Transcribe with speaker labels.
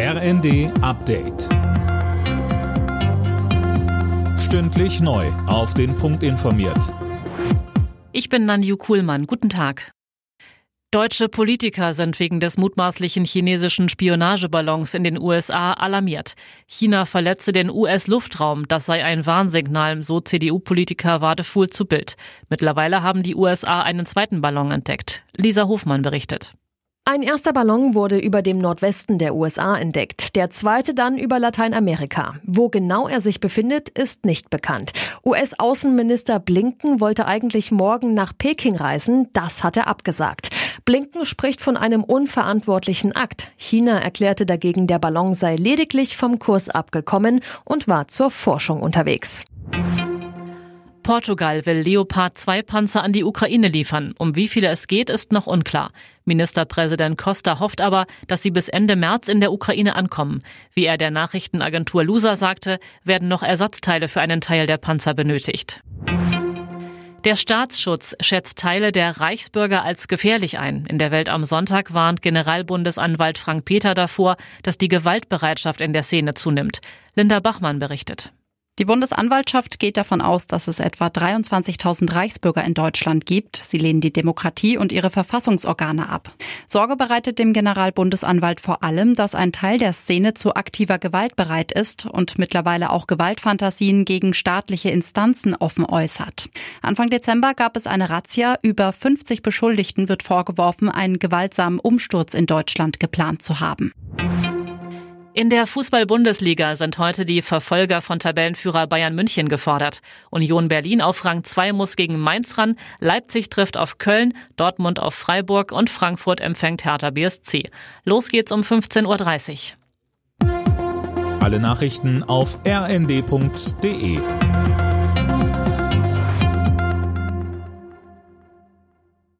Speaker 1: RND Update. Stündlich neu. Auf den Punkt informiert.
Speaker 2: Ich bin Nanju Kuhlmann. Guten Tag. Deutsche Politiker sind wegen des mutmaßlichen chinesischen Spionageballons in den USA alarmiert. China verletze den US-Luftraum, das sei ein Warnsignal, so CDU-Politiker Wadefuhl zu Bild. Mittlerweile haben die USA einen zweiten Ballon entdeckt. Lisa Hofmann berichtet.
Speaker 3: Ein erster Ballon wurde über dem Nordwesten der USA entdeckt, der zweite dann über Lateinamerika. Wo genau er sich befindet, ist nicht bekannt. US-Außenminister Blinken wollte eigentlich morgen nach Peking reisen, das hat er abgesagt. Blinken spricht von einem unverantwortlichen Akt. China erklärte dagegen, der Ballon sei lediglich vom Kurs abgekommen und war zur Forschung unterwegs.
Speaker 2: Portugal will Leopard 2 Panzer an die Ukraine liefern. Um wie viele es geht, ist noch unklar. Ministerpräsident Costa hofft aber, dass sie bis Ende März in der Ukraine ankommen. Wie er der Nachrichtenagentur Lusa sagte, werden noch Ersatzteile für einen Teil der Panzer benötigt. Der Staatsschutz schätzt Teile der Reichsbürger als gefährlich ein. In der Welt am Sonntag warnt Generalbundesanwalt Frank Peter davor, dass die Gewaltbereitschaft in der Szene zunimmt. Linda Bachmann berichtet.
Speaker 4: Die Bundesanwaltschaft geht davon aus, dass es etwa 23.000 Reichsbürger in Deutschland gibt. Sie lehnen die Demokratie und ihre Verfassungsorgane ab. Sorge bereitet dem Generalbundesanwalt vor allem, dass ein Teil der Szene zu aktiver Gewalt bereit ist und mittlerweile auch Gewaltfantasien gegen staatliche Instanzen offen äußert. Anfang Dezember gab es eine Razzia. Über 50 Beschuldigten wird vorgeworfen, einen gewaltsamen Umsturz in Deutschland geplant zu haben.
Speaker 2: In der Fußball-Bundesliga sind heute die Verfolger von Tabellenführer Bayern München gefordert. Union Berlin auf Rang 2 muss gegen Mainz ran, Leipzig trifft auf Köln, Dortmund auf Freiburg und Frankfurt empfängt Hertha BSC. Los geht's um 15.30
Speaker 1: Uhr. Alle Nachrichten auf rnd.de